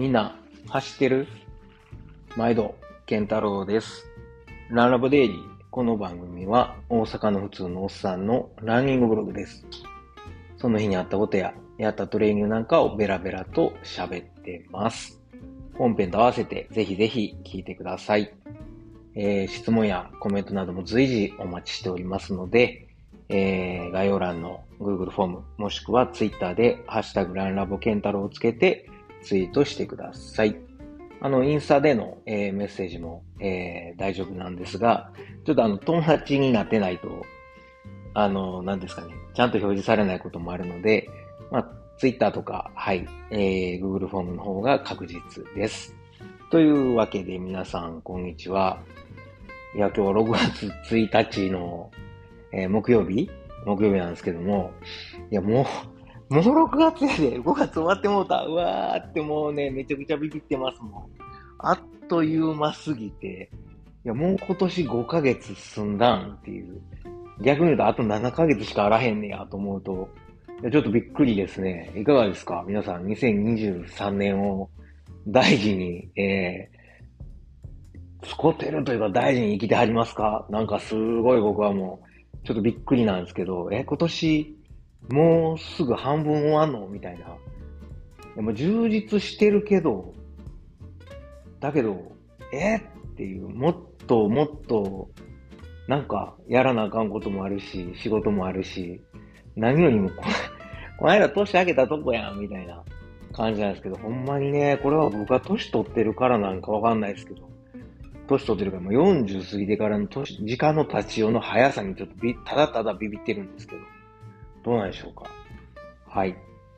みんな、走ってる？毎度、健太郎です。ランラボデイリー。この番組は、大阪の普通のおっさんのランニングブログです。その日にあったことや、やったトレーニングなんかをベラベラと喋ってます。本編と合わせて、ぜひぜひ聞いてください。えー質問やコメントなども随時お待ちしておりますので、えー概要欄の Google フォーム、もしくは Twitter で、ハッシュタグランラボケンタロウをつけてツイートしてください。あの、インスタでの、えーメッセージも、えー大丈夫なんですが、ちょっとあの、友達になってないと、あの、何ですかね、ちゃんと表示されないこともあるので、まあ、Twitter とか、はい、えー Google フォームの方が確実です。というわけで皆さん、こんにちは。いや、今日は6月1日の、えー木曜日？木曜日なんですけども、いや、もう、もう6月やで、5月終わってもうた。うわーってもうね、めちゃくちゃビビってますもん。あっという間すぎて、いや、もう今年5ヶ月済んだんっていう。逆に言うと、あと7ヶ月しかあらへんねやと思うと、ちょっとびっくりですね。いかがですか？皆さん、2023年を大事に、えー、使ってるというか大事に生きてはりますか？なんかすごい僕はもう、ちょっとびっくりなんですけど、え、今年、もうすぐ半分終わんの？みたいな。でも充実してるけど、だけど、えっていう、もっともっと、なんか、やらなあかんこともあるし、仕事もあるし、何よりもこ、この間年明けたとこやん、みたいな感じなんですけど、ほんまにね、これは僕が年取ってるからなんかわかんないですけど、年取ってるから、もう40過ぎてからの年、時間の立ち寄の速さにちょっと、ただただビビってるんですけど、どうなんでしょうか？はい。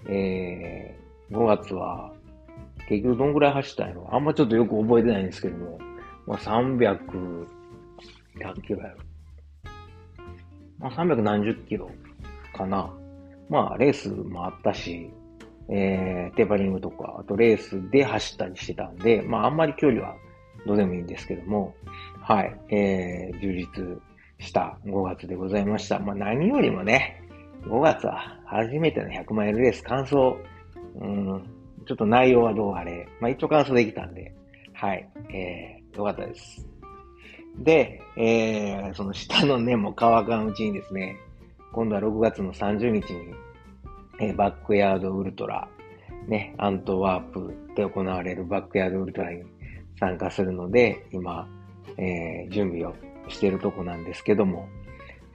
えー、5月は、結局どんぐらい走ったんやろ？あんまちょっとよく覚えてないんですけども、まあ300、100キロやろ。まあ300何十キロかな。まあレースもあったし、えー、テーパリングとか、あとレースで走ったりしてたんで、まああんまり距離はどうでもいいんですけども、はい、えー、充実した5月でございました。まあ何よりもね、5月は初めての100マイルレース。完走、うん、ちょっと内容はどうあれ、まあ一応完走できたんで、はい、えー、よかったです。で、えー、その下の根も乾かんうちにですね、今度は6月の30日に、えーバックヤードウルトラ、ね、アントワープで行われるバックヤードウルトラに参加するので、今、えー準備をしているとこなんですけども、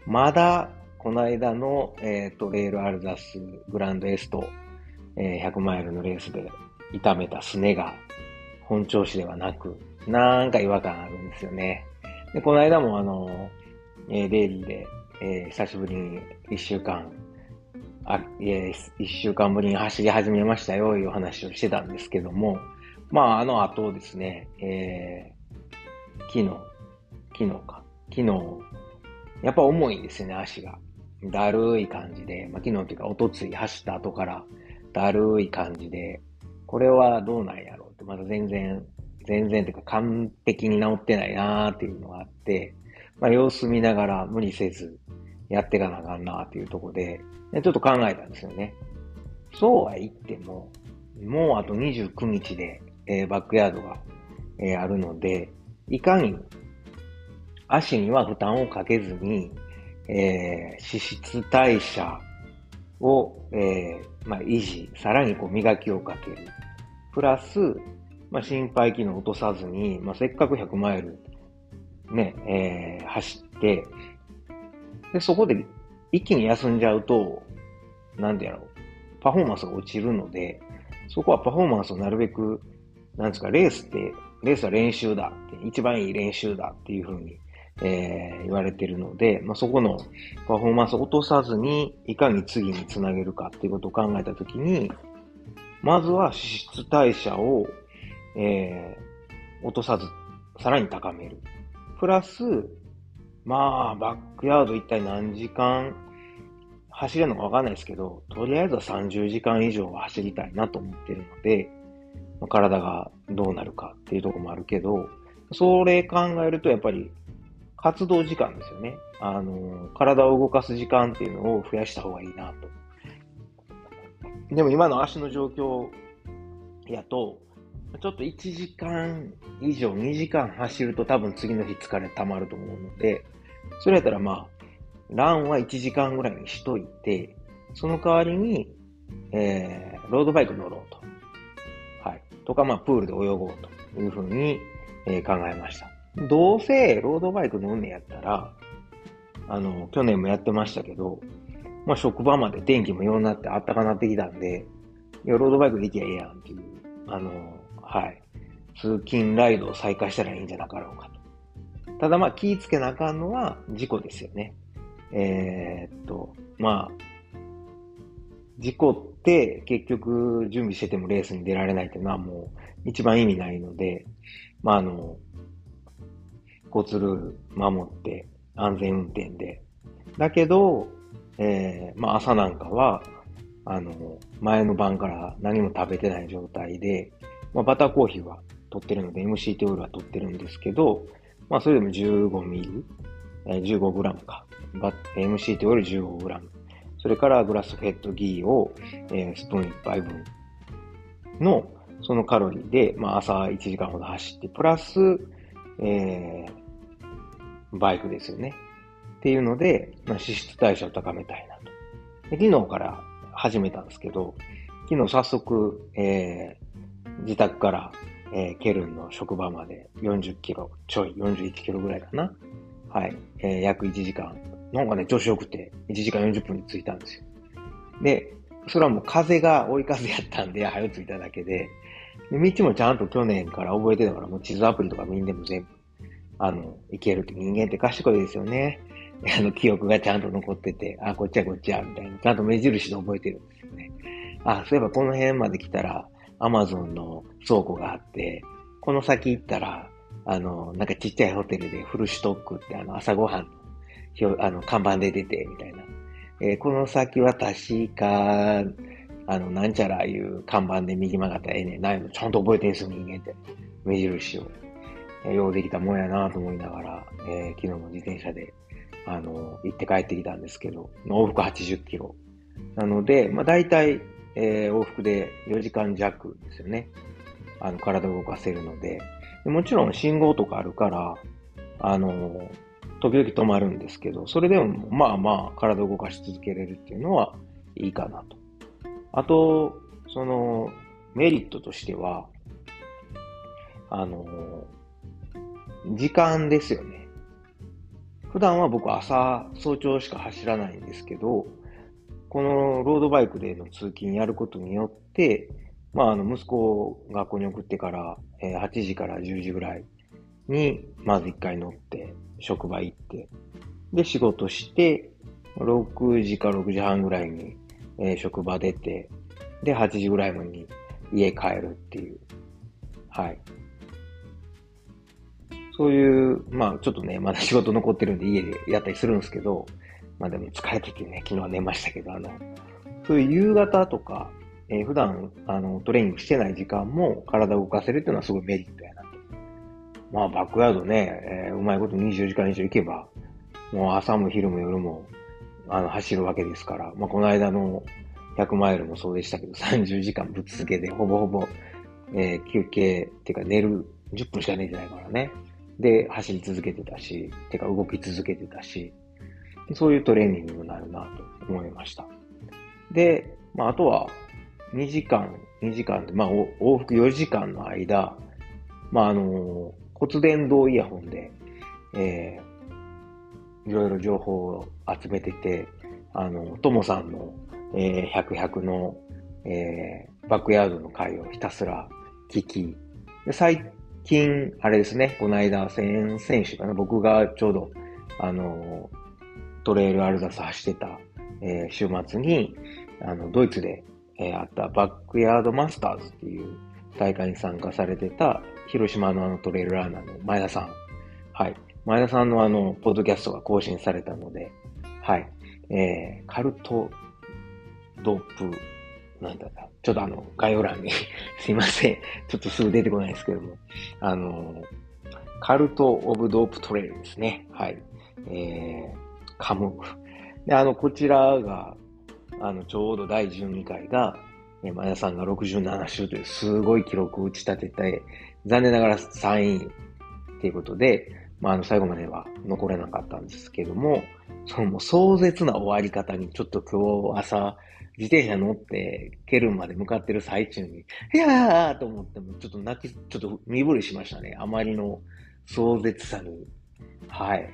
まだ、この間の、えートレイルアルザスグランドエスト、えー100マイルのレースで痛めたすねが本調子ではなく、なんか違和感あるんですよね。で、この間もあの、えーデイリーで、えー久しぶりに一週間、あ、いえ、一週間ぶりに走り始めましたよ、いう話をしてたんですけども、まあ、あの後ですね、えー昨日、昨日か、昨日、やっぱ重いんですよね、足が。だるい感じで、まあ、昨日っていうか、おとつい走った後から、だるい感じで、これはどうなんやろうって、まだ全然、全然っていうか完璧に治ってないなーっていうのがあって、まあ様子見ながら無理せずやっていかなあかんなーっていうとこで、でちょっと考えたんですよね。そうは言っても、もうあと29日で、えーバックヤードが、えーあるので、いかに足には負担をかけずに、えー脂質代謝を、えーまあ、維持、さらにこう磨きをかける。プラス、まあ、心肺機能落とさずに、まあ、せっかく100マイル、ね、えー走って、で、そこで一気に休んじゃうと、なんでやろう、パフォーマンスが落ちるので、そこはパフォーマンスをなるべく、なんですか、レースって、レースは練習だ、一番いい練習だっていうふうに、えー言われているので、まあ、そこのパフォーマンスを落とさずに、いかに次につなげるかっていうことを考えたときに、まずは脂質代謝を、えー落とさず、さらに高める。プラス、まあ、バックヤード一体何時間走れるのかわかんないですけど、とりあえずは30時間以上は走りたいなと思ってるので、体がどうなるかっていうところもあるけど、それ考えるとやっぱり活動時間ですよね。あの、体を動かす時間っていうのを増やした方がいいなと。でも今の足の状況やと、ちょっと1時間以上、2時間走ると多分次の日疲れ溜まると思うので、それやったらまあ、ランは1時間ぐらいにしといて、その代わりに、えー、ロードバイク乗ろうと。はい。とか、まあ、プールで泳ごうというふうに、えー、考えました。どうせロードバイク乗んねやったら、あの、去年もやってましたけど、まあ、職場まで天気もようになって暖かなってきたんで、いや、ロードバイクできゃええやんっていう、あの、はい。通勤ライドを再開したらいいんじゃなかろうかと。ただまあ気ぃつけなあかんのは事故ですよね。えー、っと、まあ、事故って結局準備しててもレースに出られないっていうのはもう一番意味ないので、まああの、交通ルール守って安全運転で。だけど、えー、まあ朝なんかは、あの、前の晩から何も食べてない状態で、まあバターコーヒーは取ってるので MCT オイルは取ってるんですけど、まあそれでも15ミリ、えー、15グラムか。MCT オイル15グラム。それからグラスフェットギーを、えー、スプーン1杯分のそのカロリーで、まあ、朝1時間ほど走って、プラス、えー、バイクですよね。っていうので、まあ、脂質代謝を高めたいなと。で昨日から始めたんですけど、昨日早速、えー、自宅から、えー、ケルンの職場まで40キロちょい、41キロぐらいかな。はい。えー、約1時間なんかね、調子良くて、1時間40分に着いたんですよ。で、それはもう風が追い風やったんで、早く着いただけで、で道もちゃんと去年から覚えてたから、もう地図アプリとかみんなも全部、あの、行けるって人間って賢いですよね。あの、記憶がちゃんと残ってて、あ、こっちはこっちや、みたいな。ちゃんと目印で覚えてるんですよね。あ、そういえばこの辺まで来たら、アマゾンの倉庫があって、この先行ったら、あの、なんかちっちゃいホテルでフルシュトックってあの朝ごはんあの、看板で出て、みたいな。えー、この先は確か、あの、なんちゃらいう看板で右曲がったらええねんないの、ちゃんと覚えてんすよ、人間って。目印を。えー、ようできたもんやなと思いながら、えー、昨日も自転車で、あの、行って帰ってきたんですけど、往復80キロ。なので、まあ大体、えー、往復で4時間弱ですよね。あの、体を動かせるので。でもちろん信号とかあるから、あの、時々止まるんですけど、それでもまあまあ体を動かし続けれるっていうのはいいかなと。あと、そのメリットとしては、あの、時間ですよね。普段は僕朝早朝しか走らないんですけど、このロードバイクでの通勤やることによって、まあ、あの、息子を学校に送ってから、え、8時から10時ぐらいに、まず1回乗って、職場行って、で、仕事して、6時か6時半ぐらいに、えー、職場出て、で、8時ぐらいに家帰るっていう。はい。そういう、まあちょっとね、まだ仕事残ってるんで家でやったりするんですけど、まあでも疲れててね、昨日は寝ましたけど、あの、そういう夕方とか、えー、普段、あの、トレーニングしてない時間も体を動かせるっていうのはすごいメリットやなとまあ、バックヤードね、えー、うまいこと24時間以上行けば、もう朝も昼も夜も、あの、走るわけですから、まあ、この間の100マイルもそうでしたけど、30時間ぶっ続けで、ほぼほぼ、えー、休憩、っていうか寝る、10分しか寝てないからね。で、走り続けてたし、てか動き続けてたし、そういうトレーニングになるなと思いました。で、まあ、あとは、2時間、2時間で、まあ、往復4時間の間、まあ、あの骨伝導イヤホンで、えー、いろいろ情報を集めてて、あの、ともさんの、えー、100、100の、えー、バックヤードの回をひたすら聞き、で最近、あれですね、この間、先選手かな、僕がちょうど、あの、トレイルアルザス走ってた、えー、週末に、あの、ドイツで、えー、あったバックヤードマスターズっていう大会に参加されてた広島のあのトレイルランナーの前田さん。はい。前田さんのあの、ポッドキャストが更新されたので、はい。えー、カルトドープ、なんだった？ちょっとあの、概要欄に すいません。ちょっとすぐ出てこないですけども、あの、カルト・オブ・ドープ・トレイルですね。はい。えー、カム。で、あの、こちらが、あの、ちょうど第12回が、え前田さんが67周というすごい記録を打ち立てて、残念ながら3位っていうことで、まあ、あの、最後までは残れなかったんですけども、そのもう壮絶な終わり方に、ちょっと今日朝、自転車乗って、ケルンまで向かってる最中に、いやーと思っても、ちょっと泣き、ちょっと身震いしましたね。あまりの壮絶さに。はい。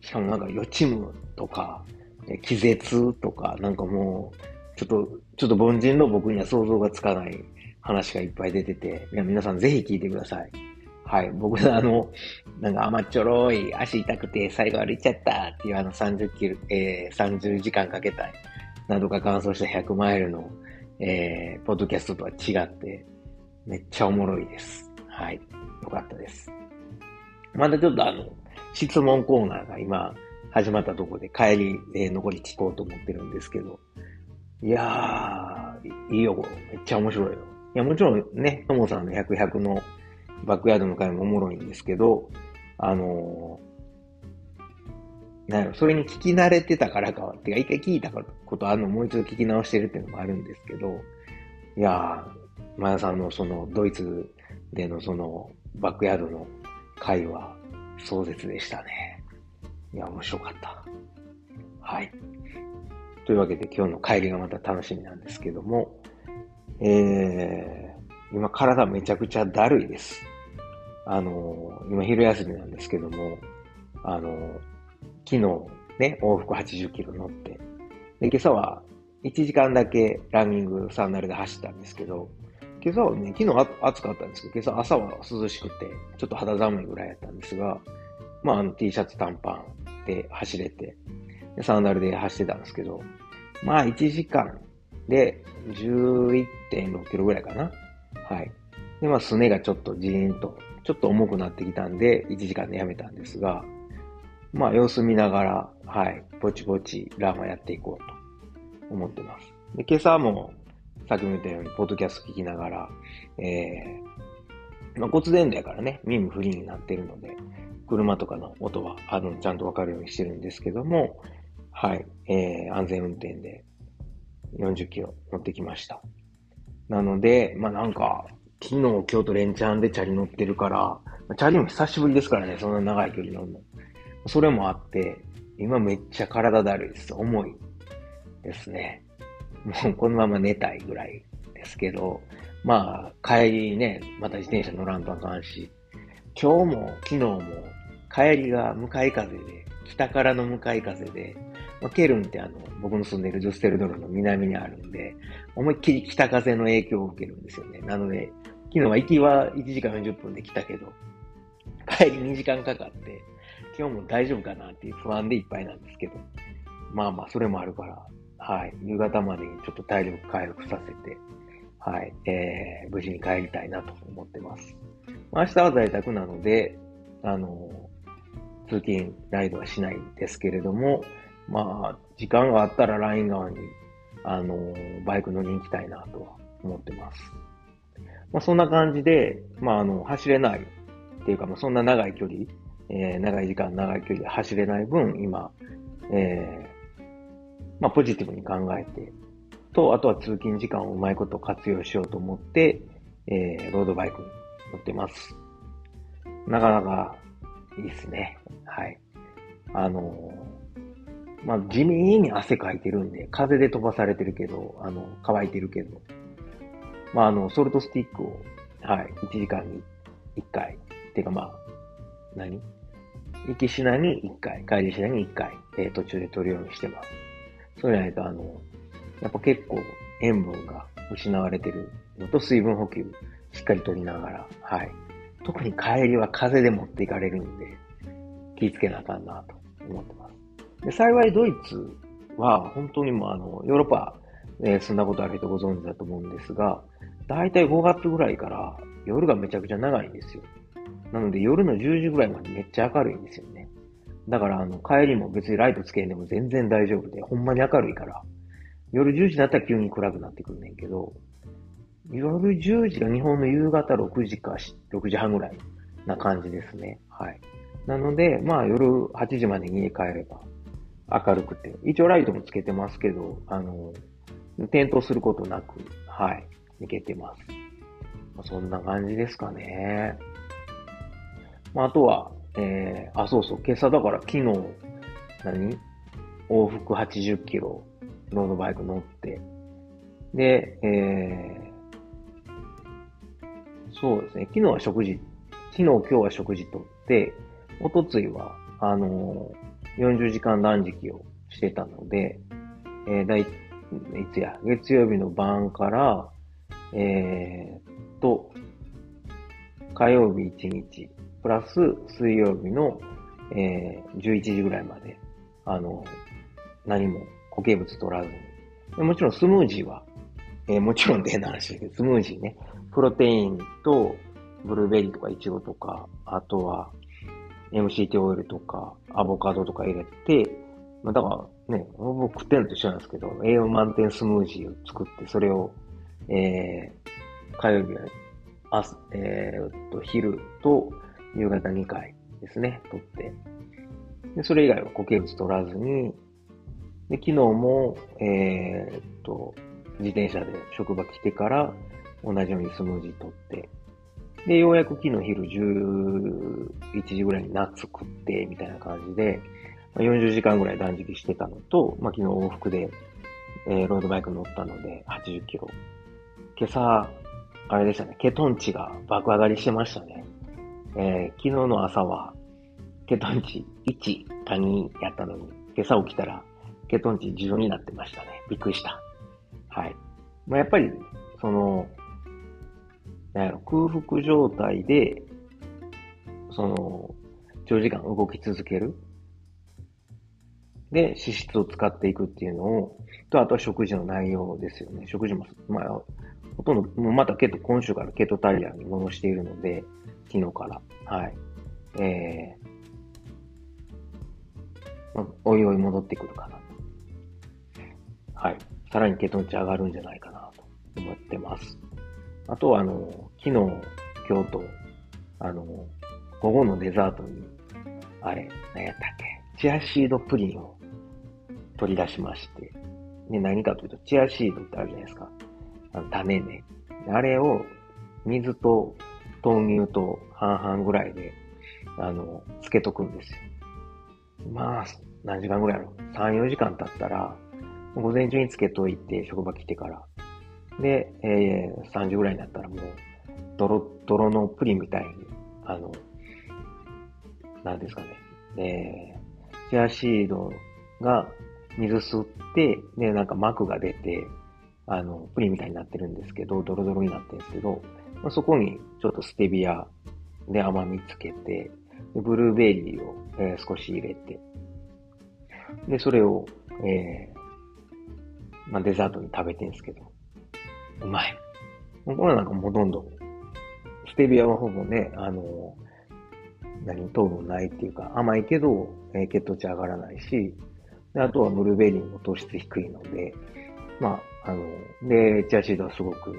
しかもなんか予知夢とか、気絶とか、なんかもう、ちょっと、ちょっと凡人の僕には想像がつかない話がいっぱい出てて、いや、皆さんぜひ聞いてください。はい。僕のあの、なんか甘っちょろい、足痛くて最後歩いちゃったっていうあの30キロ、えー、30時間かけたい。などか乾燥した100マイルの、えー、ポッドキャストとは違って、めっちゃおもろいです。はい。よかったです。まだちょっとあの、質問コーナーが今始まったところで帰り、えー、残り聞こうと思ってるんですけど、いやー、いいよ、めっちゃ面白いよ。いや、もちろんね、ともさんの100、100のバックヤードの回もおもろいんですけど、あのー、なんやろ、それに聞き慣れてたからかは、てか一回聞いたことあるのもう一度聞き直してるっていうのもあるんですけど、いやー、前田さんのそのドイツでのそのバックヤードの回は壮絶でしたね。いや、面白かった。はい。というわけで今日の帰りがまた楽しみなんですけども、えー、今体めちゃくちゃだるいです。あの、今昼休みなんですけども、あの、昨日ね、往復80キロ乗って、で、今朝は1時間だけランニングサンダルで走ったんですけど、今朝はね、昨日暑かったんですけど、今朝朝は涼しくて、ちょっと肌寒いぐらいやったんですが、まあ、あの T シャツ短パンで走れて、サンダルで走ってたんですけど、まあ1時間で11.6キロぐらいかな。はい。で、まあすねがちょっとジーンとちょっと重くなってきたんで、1時間でやめたんですが、まあ様子見ながら、はい、ぼちぼちラーマやっていこうと思ってます。で、今朝も、さっきも言ったように、ポッドキャスト聞きながら、えー、まあ骨伝導やからね、耳フリーになってるので、車とかの音は、あの、ちゃんとわかるようにしてるんですけども、はい、えー、安全運転で40キロ乗ってきました。なので、まあなんか、昨日、京都連チャンでチャリ乗ってるから、チャリも久しぶりですからね、そんな長い距離乗るの。それもあって、今めっちゃ体だるいです。重いですね。もうこのまま寝たいぐらいですけど、まあ、帰りね、また自転車乗らんとあかんし、今日も昨日も帰りが向かい風で、北からの向かい風で、まあ、ケルンってあの、僕の住んでいるジュステルドルの南にあるんで、思いっきり北風の影響を受けるんですよね。なので、昨日は行きは1時間40分で来たけど、帰り2時間かかって、今日も大丈夫かなっていう不安でいっぱいなんですけど、まあまあ、それもあるから、はい、夕方までにちょっと体力回復させて、はい、えー、無事に帰りたいなと思ってます。明日は在宅なので、あの、通勤ライドはしないんですけれども、まあ、時間があったらライン側に、あの、バイク乗りに行きたいなとは思ってます。まあ、そんな感じで、まあ、あの、走れないっていうか、まあ、そんな長い距離、えー、長い時間、長い距離で走れない分、今、えー、まあ、ポジティブに考えて、と、あとは通勤時間をうまいこと活用しようと思って、えー、ロードバイクに乗ってます。なかなかいいですね。はい。あのー、まあ、地味に汗かいてるんで、風で飛ばされてるけど、あの、乾いてるけど、まあ、あの、ソルトスティックを、はい、1時間に1回。っていうかまあ、何？行きしなに1回、帰りしなに1回、えー、途中で取るようにしてます。そうじゃないと、あの、やっぱ結構塩分が失われてるのと水分補給しっかり取りながら、はい。特に帰りは風で持っていかれるんで、気ぃつけなあかんなと思ってます。で幸いドイツは本当にもあの、ヨーロッパ、えー、住んだことある人ご存知だと思うんですが、だいたい5月ぐらいから夜がめちゃくちゃ長いんですよ。なので夜の10時ぐらいまでめっちゃ明るいんですよね。だからあの帰りも別にライトつけんでも全然大丈夫で、ほんまに明るいから、夜10時になったら急に暗くなってくるねんけど、夜10時が日本の夕方6時か6時半ぐらいな感じですね。はい。なので、まあ夜8時までに家帰れば明るくて、一応ライトもつけてますけど、あの、転倒することなく、はい、いけてます。まあ、そんな感じですかね。まあ、あとは、えー、あ、そうそう、今朝だから昨日、何？往復80キロ、ロードバイク乗って、で、えー、そうですね、昨日は食事、昨日今日は食事とって、おとついは、あのー、40時間断食をしてたので、えー、だい、いつや、月曜日の晩から、えー、と、火曜日1日、プラス水曜日の、えー、11時ぐらいまで、あの、何も固形物取らずに。もちろんスムージーは、えー、もちろんでな話ですけど、スムージーね、プロテインとブルーベリーとかイチゴとか、あとは MCT オイルとかアボカドとか入れて、まあ、だからね、僕食ってんのと一緒なんですけど、栄養満点スムージーを作って、それを、えー、火曜日は、朝、えー、っと、昼と夕方2回ですね、取って。で、それ以外は固形物取らずに、で、昨日も、えー、っと、自転車で職場来てから同じようにスムージー取って、で、ようやく昨日昼11時ぐらいにナッツ食って、みたいな感じで、40時間ぐらい断食してたのと、まあ、昨日往復で、えー、ロードバイク乗ったので80キロ。今朝、あれでしたね、ケトン値が爆上がりしてましたね。えー、昨日の朝は、ケトン値1か2やったのに、今朝起きたら、ケトン値10になってましたね。びっくりした。はい。まあ、やっぱり、その、なんやろ、空腹状態で、その、長時間動き続ける。で、脂質を使っていくっていうのを、と、あとは食事の内容ですよね。食事も、まあ、ほとんど、もうまたケト、今週からケトタリアンに戻しているので、昨日から。はい。えー、まあ、おいおい戻ってくるかな。はい。さらにケトン値上がるんじゃないかなと思ってます。あとは、あの、昨日、今日と、あの、午後のデザートに、あれ、何やったっけ、チアシードプリンを取り出しまして、で、何かというと、チアシードってあるじゃないですか。あの、種ね。あれを、水と豆乳と半々ぐらいで、あの、つけとくんですよ。まあ、何時間ぐらいやろ ?3、4時間経ったら、午前中につけといて、職場来てから。で、えー、3時ぐらいになったらもう、泥、泥のプリンみたいに、あの、なんですかね。えー、チアシードが水吸って、で、なんか膜が出て、あの、プリンみたいになってるんですけど、ドロドロになってるんですけど、まあ、そこにちょっとステビアで甘みつけて、でブルーベリーを、えー、少し入れて、で、それを、えー、まあ、デザートに食べてるんですけど、うまい。これなんかもうほとんどん、ステビアはほぼね、あの、何、糖分ないっていうか、甘いけど、えー、血糖値上がらないし、であとはブルーベリーも糖質低いので、まあ、あの、で、チアシードはすごく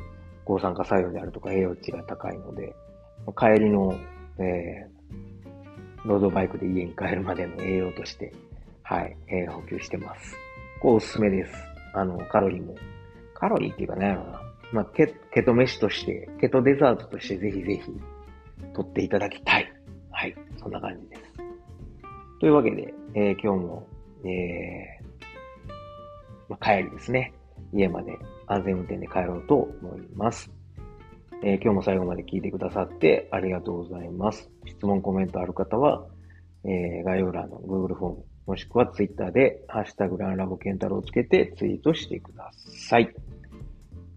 抗酸化作用であるとか栄養値が高いので、帰りの、えー、ロードバイクで家に帰るまでの栄養として、はい、えー、補給してます。こうおすすめです。あの、カロリーも。カロリーっていうか何やろな。まあ、ケ、ケト飯として、ケトデザートとしてぜひぜひ、取っていただきたい。はい、そんな感じです。というわけで、えー、今日も、えー、まあ、帰りですね。家まで安全運転で帰ろうと思います。えー、今日も最後まで聞いてくださってありがとうございます。質問、コメントある方は、えー、概要欄の Google フォーム、もしくは Twitter で、ハッシュタグランラボケンタロウをつけてツイートしてください。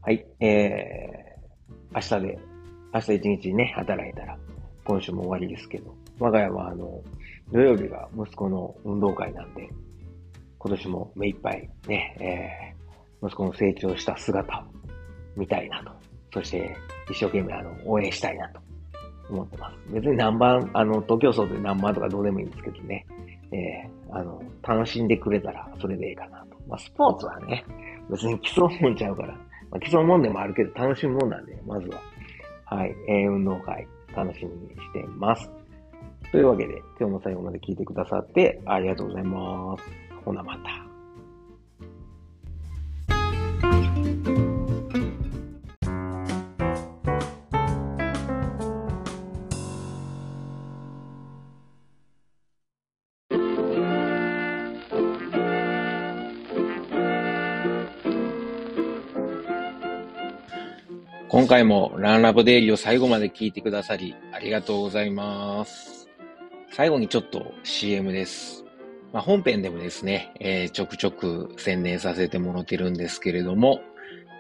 はい、えー、明日で、明日一日ね、働いたら、今週も終わりですけど、我が家はあの、土曜日が息子の運動会なんで、今年も目いっぱいね、息子の成長した姿を見たいなと。そして、一生懸命あの、応援したいなと思ってます。別に何番、あの、東京層で何番とかどうでもいいんですけどね。えー、あの、楽しんでくれたらそれでいいかなと。まあ、スポーツはね、別に競うもんちゃうから、まあ、競うもんでもあるけど楽しむもんなんで、まずは、はい、えー、運動会楽しみにしてます。というわけで、今日も最後まで聞いてくださってありがとうございます。ほなまた。今回もランラボデイリーを最後まで聞いてくださりありがとうございます。最後にちょっと CM です。まあ、本編でもですね、えー、ちょくちょく宣伝させてもらってるんですけれども、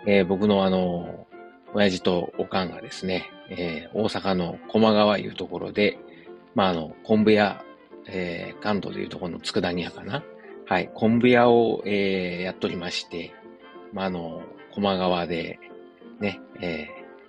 えー、僕のあの、親父とおかんがですね、えー、大阪の駒川いうところで、まあ、あの、昆布屋、えー、関東でいうところの佃煮屋かな。はい、昆布屋を、えー、やっておりまして、まあ、あの、駒川で、ね、え、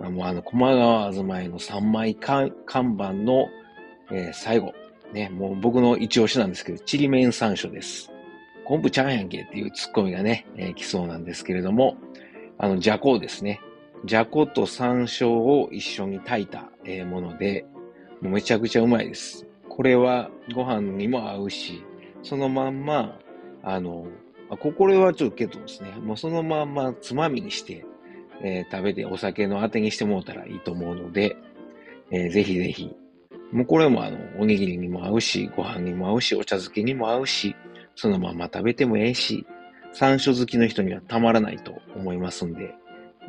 もうあの、駒川あずまいの3枚看板の、えー、最後、ね、もう僕の一押しなんですけど、ちりめん山椒です。昆布ちゃんやんけっていうツッコミがね、えー、来そうなんですけれども、あの、じゃこですね。じゃこと山椒を一緒に炊いた、えー、もので、もうめちゃくちゃうまいです。これはご飯にも合うし、そのまんま、あの、あこれはちょっとけどですね、もうそのまんまつまみにして、えー、食べてお酒のあてにしてもらったらいいと思うので、えー、ぜひぜひもうこれもあの、おにぎりにも合うし、ご飯にも合うし、お茶漬けにも合うし、そのまま食べてもええし、山椒好きの人にはたまらないと思いますんで、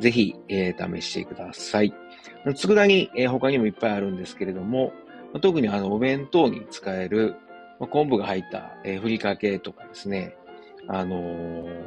ぜひ、えー、試してください。佃煮、えー、他にもいっぱいあるんですけれども、特にあの、お弁当に使える、昆布が入った、えー、ふりかけとかですね、あのー、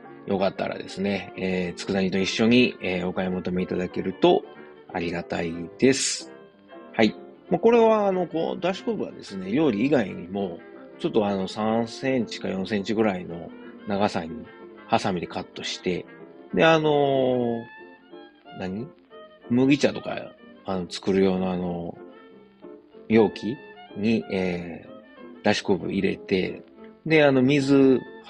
よかったらですね、えー、佃煮と一緒に、えー、お買い求めいただけるとありがたいです。はい。まあ、これは、あの、こう、ダッシュコブはですね、料理以外にも、ちょっとあの、3センチか4センチぐらいの長さに、ハサミでカットして、で、あのー、何？麦茶とか、あの、作る用のあの、容器に、えー、だし昆布入れて、で、あの、水